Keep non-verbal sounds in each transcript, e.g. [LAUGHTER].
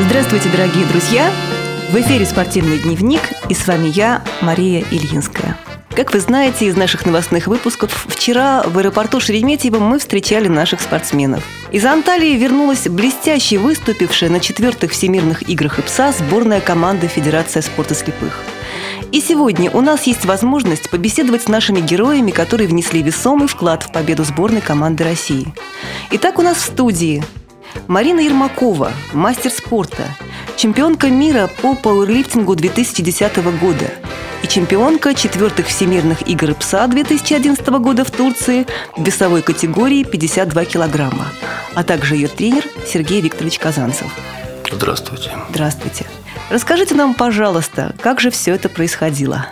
Здравствуйте, дорогие друзья! В эфире «Спортивный дневник» и с вами я, Мария Ильинская. Как вы знаете из наших новостных выпусков, вчера в аэропорту Шереметьево мы встречали наших спортсменов. Из Анталии вернулась блестяще выступившая на четвертых Всемирных играх ИПСА сборная команды Федерация спорта слепых. И сегодня у нас есть возможность побеседовать с нашими героями, которые внесли весомый вклад в победу сборной команды России. Итак, у нас в студии Марина Ермакова, мастер спорта, чемпионка мира по пауэрлифтингу 2010 года и чемпионка четвертых всемирных игр ПСА 2011 года в Турции в весовой категории 52 килограмма, а также ее тренер Сергей Викторович Казанцев. Здравствуйте. Здравствуйте. Расскажите нам, пожалуйста, как же все это происходило?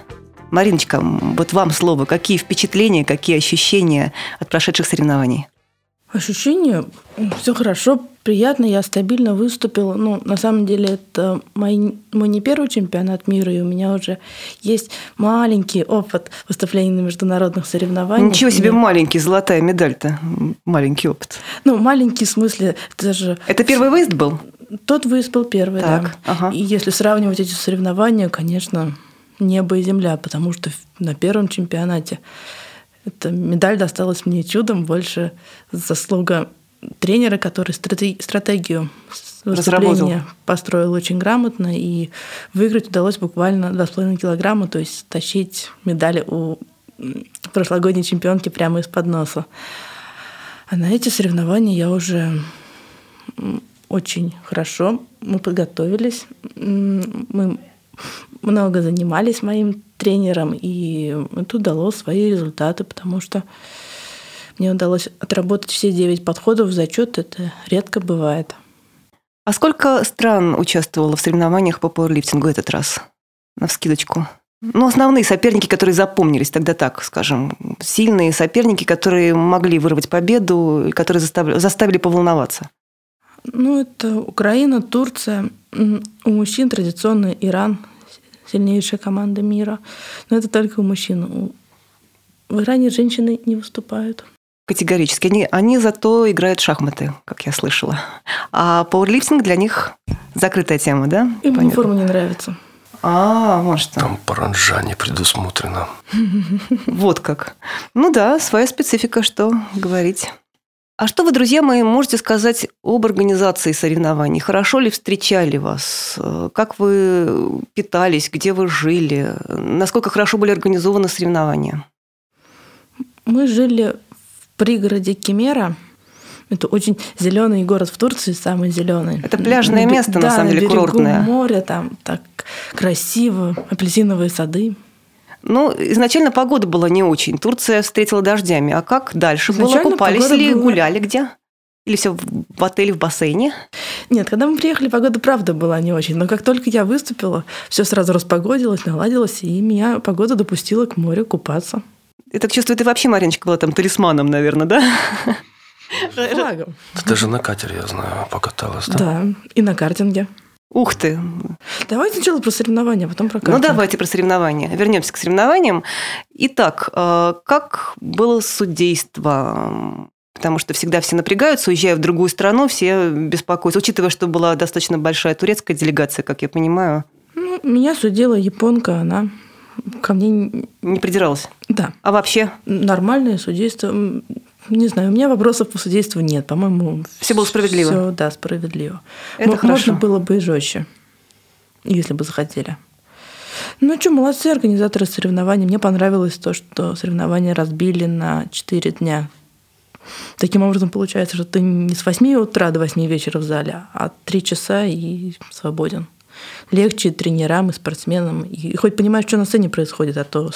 Мариночка, вот вам слово. Какие впечатления, какие ощущения от прошедших соревнований? Ощущение, все хорошо, приятно, я стабильно выступила. Ну, на самом деле, это мой, мой не первый чемпионат мира, и у меня уже есть маленький опыт выступлений на международных соревнованиях. Ничего себе, и... маленький, золотая медаль-то, маленький опыт. Ну, маленький в смысле, это же... Это первый выезд был? Тот выезд был первый, так, да. Ага. И если сравнивать эти соревнования, конечно, небо и земля, потому что на первом чемпионате эта медаль досталась мне чудом, больше заслуга тренера, который стратегию выступления построил очень грамотно, и выиграть удалось буквально 2,5 килограмма, то есть тащить медали у прошлогодней чемпионки прямо из-под носа. А на эти соревнования я уже очень хорошо, мы подготовились, мы много занимались моим тренером, и это дало свои результаты, потому что мне удалось отработать все девять подходов в зачет. Это редко бывает. А сколько стран участвовало в соревнованиях по пауэрлифтингу этот раз? На вскидочку. Ну, основные соперники, которые запомнились тогда так, скажем, сильные соперники, которые могли вырвать победу, которые заставили, заставили поволноваться. Ну, это Украина, Турция. У мужчин традиционно Иран, сильнейшая команда мира. Но это только у мужчин. В Иране женщины не выступают. Категорически. Они, они зато играют в шахматы, как я слышала. А пауэрлифтинг для них закрытая тема, да? Им Понятно. форма не нравится. А, может. Там паранжа не предусмотрено. [LAUGHS] Вот как. Ну да, своя специфика, что говорить. А что вы, друзья мои, можете сказать об организации соревнований? Хорошо ли встречали вас? Как вы питались? Где вы жили? Насколько хорошо были организованы соревнования? Мы жили в пригороде Кемера. Это очень зеленый город в Турции, самый зеленый. Это пляжное на, место, да, на самом деле, на курортное. море, там так красиво, апельсиновые сады. Ну, изначально погода была не очень. Турция встретила дождями. А как дальше изначально было? Купались ли, была... гуляли где? Или все в отеле, в бассейне? Нет, когда мы приехали, погода правда была не очень. Но как только я выступила, все сразу распогодилось, наладилось, и меня погода допустила к морю купаться. Я так чувствую, ты вообще, Мариночка, была там талисманом, наверное, да? Флагом. Ты даже на катере, я знаю, покаталась, да? Да, и на картинге. Ух ты! Давайте сначала про соревнования, а потом про картинг. Ну, давайте про соревнования. Вернемся к соревнованиям. Итак, э, как было судейство? Потому что всегда все напрягаются, уезжая в другую страну, все беспокоятся. Учитывая, что была достаточно большая турецкая делегация, как я понимаю. Ну, меня судила японка, она ко мне... Не придиралась? Да. А вообще? Нормальное судейство. Не знаю, у меня вопросов по судейству нет. По-моему, все было справедливо. Все, да, справедливо. Это М- хорошо. Можно было бы и жестче, если бы захотели. Ну что, молодцы организаторы соревнований. Мне понравилось то, что соревнования разбили на 4 дня. Таким образом, получается, что ты не с 8 утра до 8 вечера в зале, а 3 часа и свободен. Легче тренерам и спортсменам. И хоть понимаешь, что на сцене происходит, а то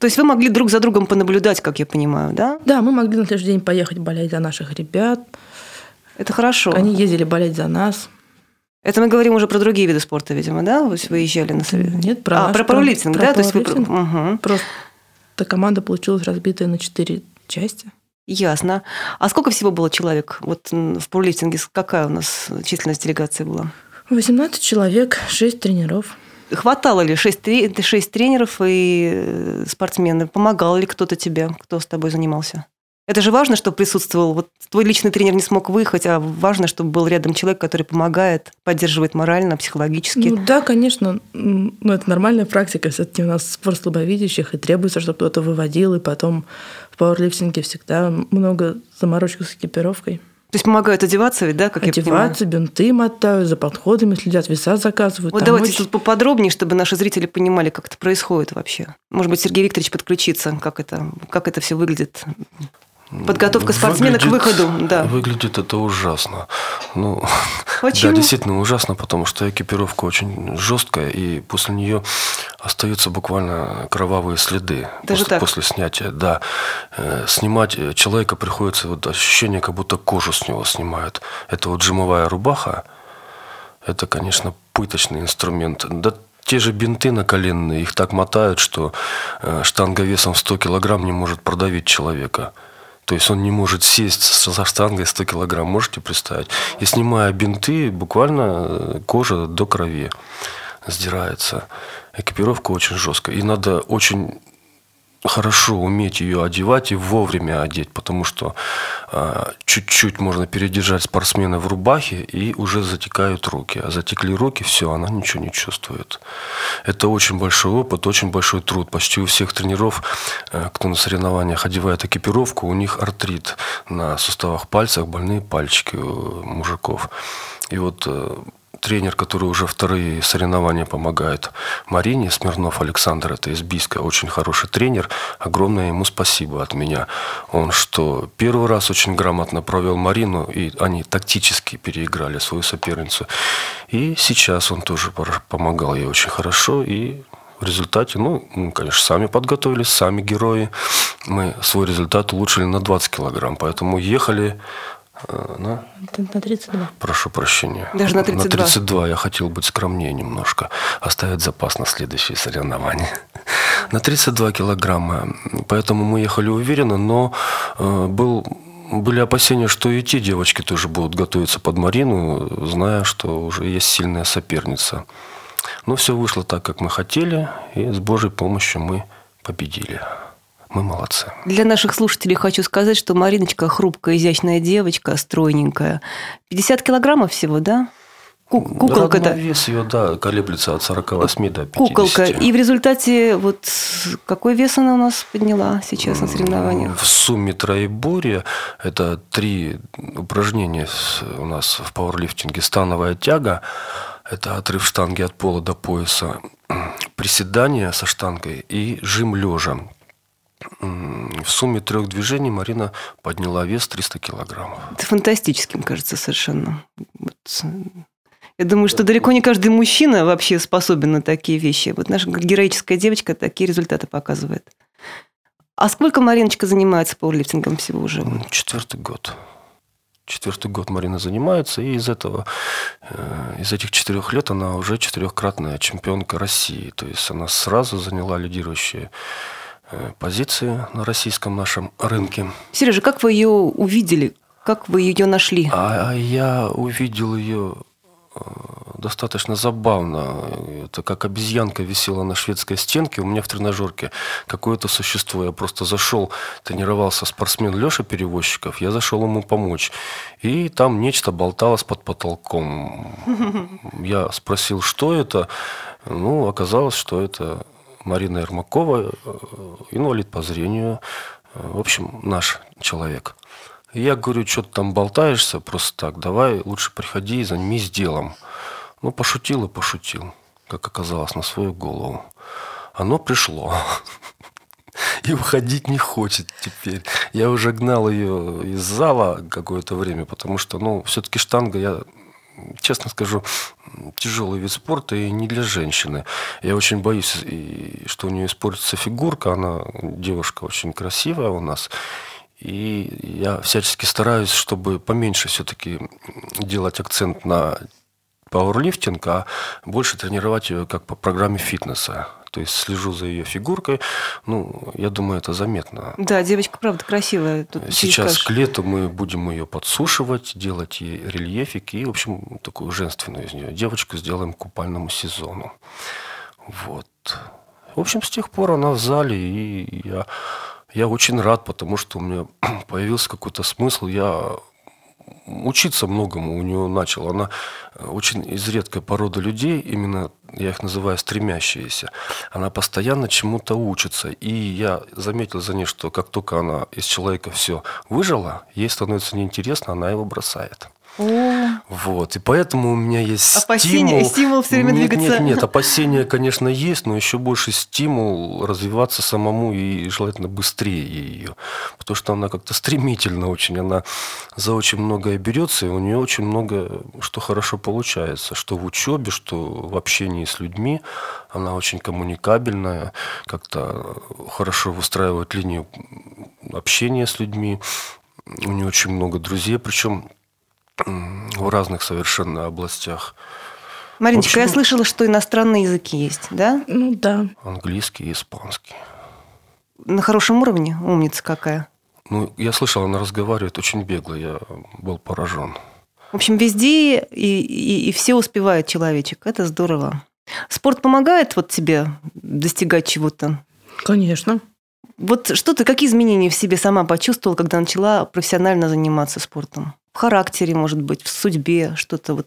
то есть вы могли друг за другом понаблюдать, как я понимаю, да? Да, мы могли на следующий день поехать болеть за наших ребят. Это хорошо. Они ездили болеть за нас. Это мы говорим уже про другие виды спорта, видимо, да? Вы выезжали на Нет, про А, про пауэрлифтинг, да? Про То есть вы... угу. Просто команда получилась разбитая на четыре части. Ясно. А сколько всего было человек? Вот в пауэрлифтинге какая у нас численность делегации была? 18 человек, 6 тренеров. Хватало ли шесть, шесть тренеров и э, спортсмены? Помогал ли кто-то тебе, кто с тобой занимался? Это же важно, чтобы присутствовал. Вот твой личный тренер не смог выехать, а важно, чтобы был рядом человек, который помогает, поддерживает морально, психологически. Ну да, конечно. Ну, это нормальная практика. Все-таки у нас спорт слабовидящих, и требуется, чтобы кто-то выводил, и потом в пауэрлифтинге всегда много заморочек с экипировкой. То есть помогают одеваться ведь, да, как одеваться, я понимаю? бинты мотают, за подходами следят, веса заказывают. Вот давайте очень... тут поподробнее, чтобы наши зрители понимали, как это происходит вообще. Может быть, Сергей Викторович подключится, как это, как это все выглядит Подготовка спортсмена выглядит, к выходу, да. Выглядит это ужасно. Ну, Почему? [LAUGHS] Да, действительно ужасно, потому что экипировка очень жесткая, и после нее остаются буквально кровавые следы Даже после, так? после снятия. Да, э, снимать человека приходится вот ощущение, как будто кожу с него снимают. Это вот джимовая рубаха. Это, конечно, пыточный инструмент. Да те же бинты наколенные, их так мотают, что э, штанга весом 100 килограмм не может продавить человека. То есть он не может сесть со штангой 100 килограмм, можете представить? И снимая бинты, буквально э, кожа до крови сдирается. Экипировка очень жесткая. И надо очень хорошо уметь ее одевать и вовремя одеть, потому что э, чуть-чуть можно передержать спортсмена в рубахе и уже затекают руки. А затекли руки, все, она ничего не чувствует. Это очень большой опыт, очень большой труд. Почти у всех тренеров, э, кто на соревнованиях одевает экипировку, у них артрит на суставах пальцев, больные пальчики у мужиков. И вот э, тренер, который уже вторые соревнования помогает Марине Смирнов Александр, это из Бийска, очень хороший тренер. Огромное ему спасибо от меня. Он что, первый раз очень грамотно провел Марину, и они тактически переиграли свою соперницу. И сейчас он тоже помогал ей очень хорошо, и в результате, ну, мы, конечно, сами подготовились, сами герои. Мы свой результат улучшили на 20 килограмм, поэтому ехали на? На 32. Прошу прощения. Даже на 32? На 32 я хотел быть скромнее немножко, оставить запас на следующие соревнования. [LAUGHS] На 32 килограмма. Поэтому мы ехали уверенно, но э, был были опасения, что и те девочки тоже будут готовиться под Марину, зная, что уже есть сильная соперница. Но все вышло так, как мы хотели, и с Божьей помощью мы победили мы молодцы. Для наших слушателей хочу сказать, что Мариночка хрупкая, изящная девочка, стройненькая. 50 килограммов всего, да? Куколка, да. Вес ее, да, колеблется от 48 до 50. Куколка. И в результате вот какой вес она у нас подняла сейчас на соревнованиях? В сумме троеборья это три упражнения у нас в пауэрлифтинге. Становая тяга, это отрыв штанги от пола до пояса, [CLEARS THROAT] приседание со штангой и жим лежа. В сумме трех движений Марина подняла вес 300 килограммов. Это фантастическим кажется совершенно. Вот. Я думаю, что далеко не каждый мужчина вообще способен на такие вещи. Вот наша героическая девочка такие результаты показывает. А сколько Мариночка занимается пауэрлифтингом всего уже? Четвертый год. Четвертый год Марина занимается, и из этого, э, из этих четырех лет она уже четырехкратная чемпионка России. То есть она сразу заняла лидирующие Э, позиции на российском нашем рынке. Сережа, как вы ее увидели? Как вы ее нашли? А, а я увидел ее э, достаточно забавно. Это как обезьянка висела на шведской стенке. У меня в тренажерке какое-то существо. Я просто зашел, тренировался спортсмен Леша Перевозчиков. Я зашел ему помочь. И там нечто болталось под потолком. [LAUGHS] Я спросил, что это. Ну, оказалось, что это Марина Ермакова, э, инвалид по зрению, э, в общем, наш человек. Я говорю, что ты там болтаешься просто так, давай лучше приходи и займись делом. Ну, пошутил и пошутил, как оказалось, на свою голову. Оно пришло. [LAUGHS] И уходить не хочет теперь. Я уже гнал ее из зала какое-то время, потому что, ну, все-таки штанга, я честно скажу, тяжелый вид спорта и не для женщины. Я очень боюсь, что у нее испортится фигурка. Она девушка очень красивая у нас. И я всячески стараюсь, чтобы поменьше все-таки делать акцент на пауэрлифтинг, а больше тренировать ее как по программе фитнеса. То есть слежу за ее фигуркой. Ну, я думаю, это заметно. Да, девочка, правда, красивая. Тут Сейчас к лету мы будем ее подсушивать, делать ей рельефик и, в общем, такую женственную из нее девочку сделаем к купальному сезону. Вот. В общем, с тех пор она в зале, и я Я очень рад, потому что у меня [CLEARS THROAT] появился какой-то смысл. Я учиться многому у нее начал. Она очень из редкой породы людей, именно я их называю стремящиеся. Она постоянно чему-то учится. И я заметил за ней, что как только она из человека все выжила, ей становится неинтересно, она его бросает. О. Вот. И поэтому у меня есть Опасение, стимул. стимул все время нет, двигаться. Нет, нет, [LAUGHS] опасения, конечно, есть, но еще больше стимул развиваться самому и желательно быстрее ее. Потому что она как-то стремительно очень, она за очень многое берется, и у нее очень много, что хорошо получается. Что в учебе, что в общении с людьми. Она очень коммуникабельная, как-то хорошо выстраивает линию общения с людьми. У нее очень много друзей, причем в разных совершенно областях. Мариночка, общем, я слышала, что иностранные языки есть, да? Ну да. Английский и испанский. На хорошем уровне? Умница какая. Ну, я слышал, она разговаривает очень бегло, я был поражен. В общем, везде и, и, и все успевает человечек. Это здорово. Спорт помогает вот тебе достигать чего-то? Конечно. Вот что ты, какие изменения в себе сама почувствовала, когда начала профессионально заниматься спортом? В характере, может быть, в судьбе, что-то вот.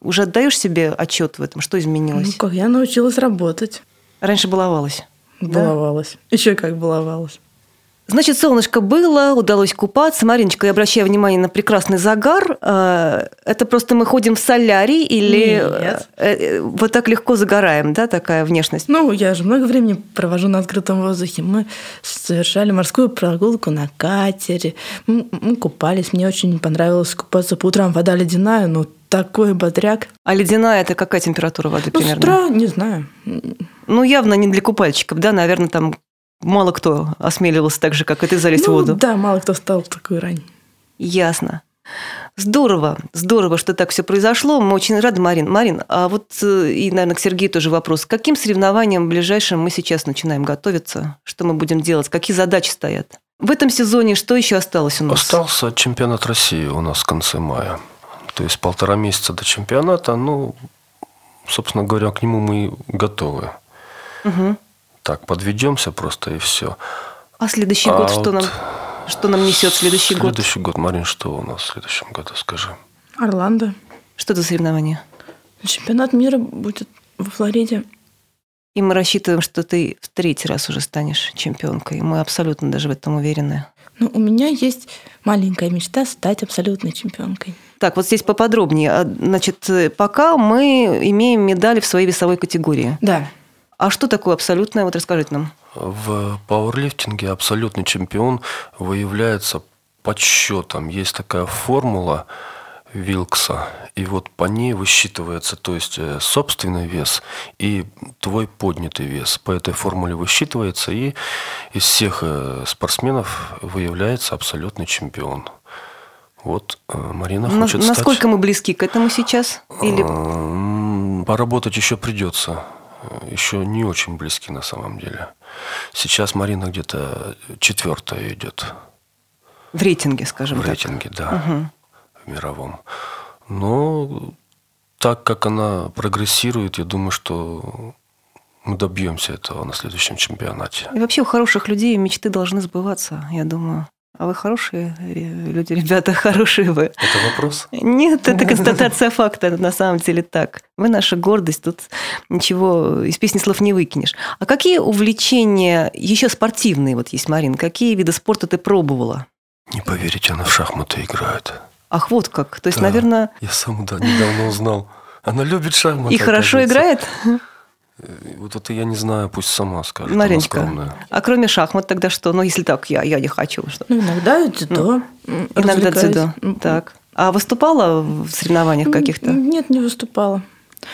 Уже отдаешь себе отчет в этом, что изменилось? Ну как, я научилась работать. Раньше баловалась? Баловалась. Да? Еще как баловалась. Значит, солнышко было, удалось купаться. Мариночка, я обращаю внимание на прекрасный загар. А, это просто мы ходим в солярий или Нет. Э, э, вот так легко загораем, да, такая внешность? Ну, я же много времени провожу на открытом воздухе. Мы совершали морскую прогулку на катере, мы, мы купались. Мне очень понравилось купаться по утрам. Вода ледяная, но такой бодряк. А ледяная – это какая температура воды ну, примерно? С утра, не знаю. Ну, явно не для купальщиков, да? Наверное, там мало кто осмеливался так же, как и ты, залезть ну, в воду. Да, мало кто стал в такую рань. Ясно. Здорово, здорово, что так все произошло. Мы очень рады, Марин. Марин, а вот э, и, наверное, к Сергею тоже вопрос. К каким соревнованиям ближайшим мы сейчас начинаем готовиться? Что мы будем делать? Какие задачи стоят? В этом сезоне что еще осталось у нас? Остался чемпионат России у нас в конце мая. То есть полтора месяца до чемпионата. Ну, собственно говоря, к нему мы готовы. Угу так подведемся просто и все. А следующий а год вот что нам, что нам несет следующий, следующий год? Следующий год, Марин, что у нас в следующем году, скажи. Орландо. Что за соревнование? Чемпионат мира будет во Флориде. И мы рассчитываем, что ты в третий раз уже станешь чемпионкой. Мы абсолютно даже в этом уверены. Ну, у меня есть маленькая мечта стать абсолютной чемпионкой. Так, вот здесь поподробнее. А, значит, пока мы имеем медали в своей весовой категории. Да. А что такое абсолютное? Вот расскажите нам. В пауэрлифтинге абсолютный чемпион выявляется подсчетом. Есть такая формула Вилкса. И вот по ней высчитывается, то есть э, собственный вес и твой поднятый вес. По этой формуле высчитывается, и из всех э, спортсменов выявляется абсолютный чемпион. Вот э, Марина На, хочет Насколько стать... мы близки к этому сейчас? Или... Поработать еще придется еще не очень близки на самом деле. Сейчас Марина где-то четвертая идет. В рейтинге, скажем в так. В рейтинге, да, угу. в мировом. Но так как она прогрессирует, я думаю, что мы добьемся этого на следующем чемпионате. И вообще у хороших людей мечты должны сбываться, я думаю. А вы хорошие люди, ребята, [LAUGHS] хорошие вы. Это вопрос? Нет, это [LAUGHS] констатация факта, на самом деле так. Вы наша гордость, тут ничего из песни слов не выкинешь. А какие увлечения еще спортивные вот есть, Марин? Какие виды спорта ты пробовала? Не поверите, она в шахматы играет. Ах, вот как. То есть, да, наверное... Я сам да, недавно узнал. Она любит шахматы. И хорошо играет? Вот это я не знаю, пусть сама скажет. Мариночка, а кроме шахмат тогда что? Ну, если так, я, я не хочу. Что? Ну, иногда дзюдо. Ну, иногда дзюдо, так. А выступала в соревнованиях каких-то? Нет, не выступала.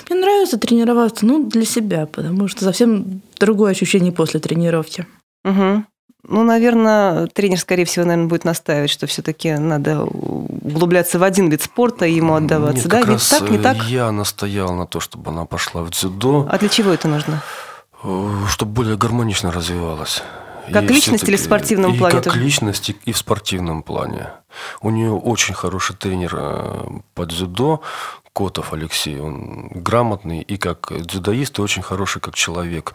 Мне нравится тренироваться, ну, для себя, потому что совсем другое ощущение после тренировки. Угу. Ну, наверное, тренер, скорее всего, наверное, будет настаивать, что все-таки надо углубляться в один вид спорта и ему отдаваться. Нет, да, не раз так, не так? Я настоял на то, чтобы она пошла в дзюдо. А для чего это нужно? Э, чтобы более гармонично развивалась. Как и личность или в спортивном и плане? Как тоже? личность, и в спортивном плане. У нее очень хороший тренер э, по дзюдо, Котов Алексей. Он грамотный и как дзюдоист, и очень хороший как человек.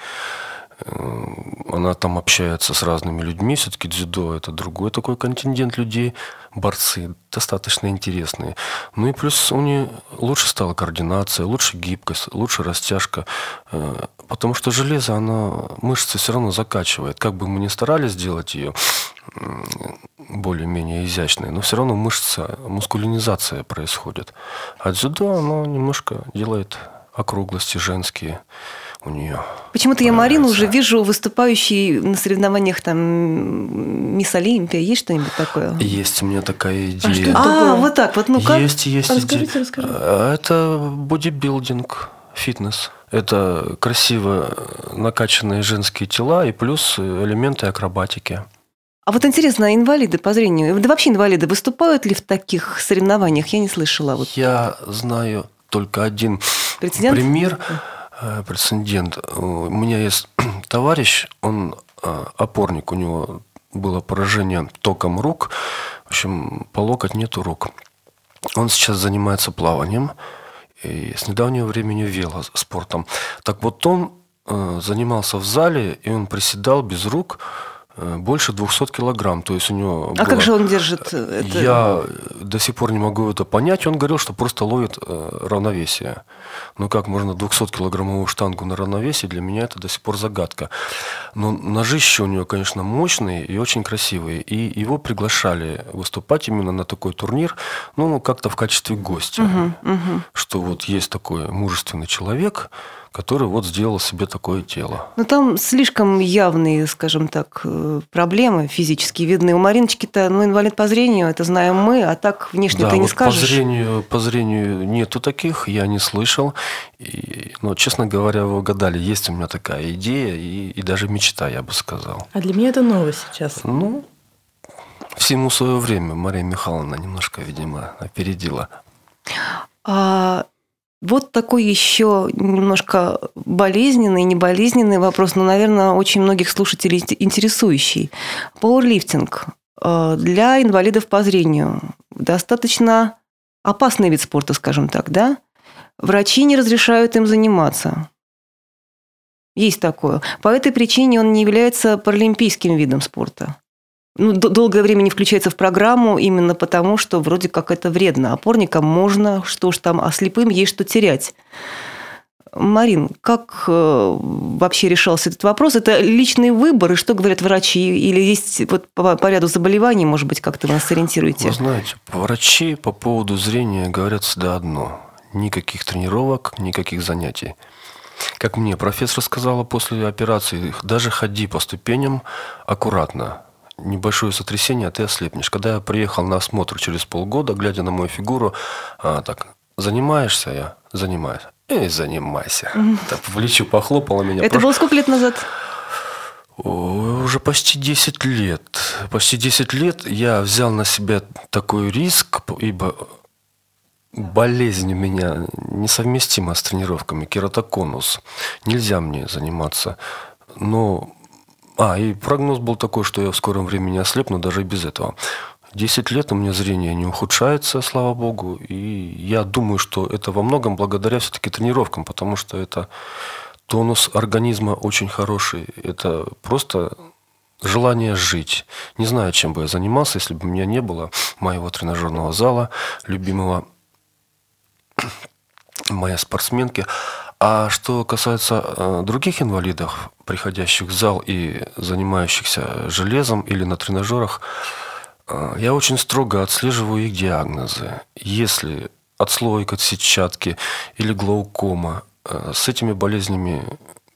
Э, она там общается с разными людьми. Все-таки дзюдо – это другой такой контингент людей, борцы, достаточно интересные. Ну и плюс у нее лучше стала координация, лучше гибкость, лучше растяжка. Э, потому что железо, оно мышцы все равно закачивает. Как бы мы ни старались сделать ее более-менее изящной, но все равно мышца, мускулинизация происходит. А дзюдо, оно немножко делает округлости женские у нее. Почему-то я Марину уже вижу выступающей на соревнованиях там Мисс Олимпия. Есть что-нибудь такое? Есть у меня такая идея. А, а вот так вот, ну как? Есть, есть. Расскажите, расскажите. А, это бодибилдинг, фитнес. Это красиво накачанные женские тела и плюс элементы акробатики. А вот интересно, инвалиды по зрению, да вообще инвалиды выступают ли в таких соревнованиях? Я не слышала. Вот. Я знаю только один Прецедент? пример, э, прецедент. У меня есть [CLEARS THROAT] товарищ, он э, опорник, у него было поражение током рук, в общем, по локоть нету рук. Он сейчас занимается плаванием, и с недавнего времени велоспортом. Так вот он э, занимался в зале, и он приседал без рук, Э, больше 200 килограмм. То есть у него а было... как же он держит это? Я до сих пор не могу это понять. Он говорил, что просто ловит э, равновесие. Но как можно 200-килограммовую штангу на равновесие, для меня это до сих пор загадка. Но ножище у него, конечно, мощные и очень красивые. И его приглашали выступать именно на такой турнир, ну, как-то в качестве гостя. Угу, угу. Что вот есть такой мужественный человек, который вот сделал себе такое тело. Ну, там слишком явные, скажем так, э, проблемы физические видны. У Мариночки-то, ну, инвалид по зрению, это знаем мы, а так внешне да, ты не вот скажешь. По зрению, по зрению нету таких, я не слышал. И, но, честно говоря, вы угадали, есть у меня такая идея и, и даже мечта, я бы сказал. А для меня это новость сейчас. Ну, всему свое время Мария Михайловна немножко, видимо, опередила. А вот такой еще немножко болезненный, неболезненный вопрос, но, наверное, очень многих слушателей интересующий. Пауэрлифтинг э, для инвалидов по зрению достаточно опасный вид спорта, скажем так, да? Врачи не разрешают им заниматься. Есть такое. По этой причине он не является паралимпийским видом спорта ну, долгое время не включается в программу именно потому, что вроде как это вредно. Опорникам можно, что ж там, а слепым есть что терять. Марин, как э, вообще решался этот вопрос? Это личный выбор, и что говорят врачи? Или есть вот по, по ряду заболеваний, может быть, как-то вы нас сориентируете? Вы знаете, врачи по поводу зрения говорят всегда одно. Никаких тренировок, никаких занятий. Как мне профессор сказала после операции, даже ходи по ступеням аккуратно небольшое сотрясение, а ты ослепнешь. Когда я приехал на осмотр через полгода, глядя на мою фигуру, а, так, занимаешься я? Занимаюсь. Эй, занимайся. Так, в плечо похлопала меня. Это Прош... было сколько лет назад? Уже почти 10 лет. Почти 10 лет я взял на себя такой риск, ибо болезнь у меня несовместима с тренировками, кератоконус. Нельзя мне заниматься. Но а, и прогноз был такой, что я в скором времени ослепну даже без этого. Десять лет у меня зрение не ухудшается, слава богу. И я думаю, что это во многом благодаря все-таки тренировкам, потому что это тонус организма очень хороший. Это просто желание жить. Не знаю, чем бы я занимался, если бы у меня не было моего тренажерного зала, любимого [CLEARS THROAT] моей спортсменки. А что касается э, других инвалидов, приходящих в зал и занимающихся железом или на тренажерах, э, я очень строго отслеживаю их диагнозы. Если отслойка сетчатки или глаукома, э, с этими болезнями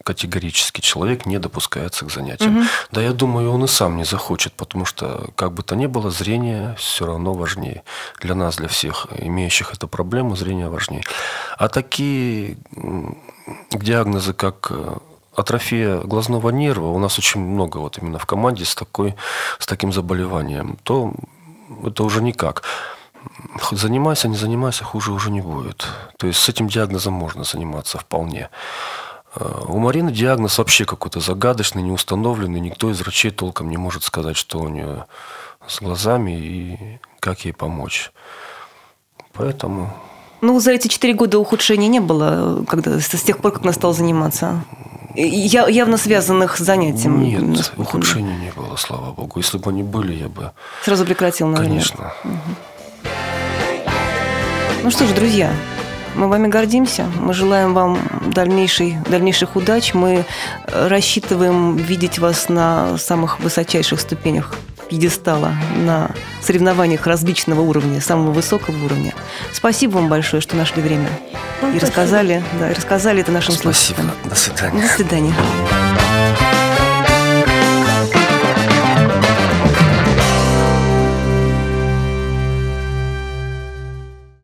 категорически человек не допускается к занятиям. Угу. Да, я думаю, он и сам не захочет, потому что, как бы то ни было, зрение все равно важнее. Для нас, для всех имеющих эту проблему, зрение важнее. А такие диагнозы, как э, атрофия глазного нерва, у нас очень много вот именно в команде с, такой, с таким заболеванием, то это уже никак. Занимайся, не занимайся, хуже уже не будет. То есть с этим диагнозом можно заниматься вполне. Э, у Марины диагноз вообще какой-то загадочный, неустановленный. Никто из врачей толком не может сказать, что у нее с глазами и как ей помочь. Поэтому... Ну, за эти четыре года ухудшения не было, когда, с тех пор, как она стала заниматься? Я, явно связанных с занятием? Нет, ухудшений не было, слава богу. Если бы они были, я бы... Сразу прекратил, наверное. Конечно. Угу. Ну что ж, друзья, мы вами гордимся. Мы желаем вам дальнейшей, дальнейших удач. Мы рассчитываем видеть вас на самых высочайших ступенях пьедестала на соревнованиях различного уровня, самого высокого уровня. Спасибо вам большое, что нашли время и спасибо. рассказали, да, и рассказали это нашим Спасибо. слушателям. До свидания. До свидания.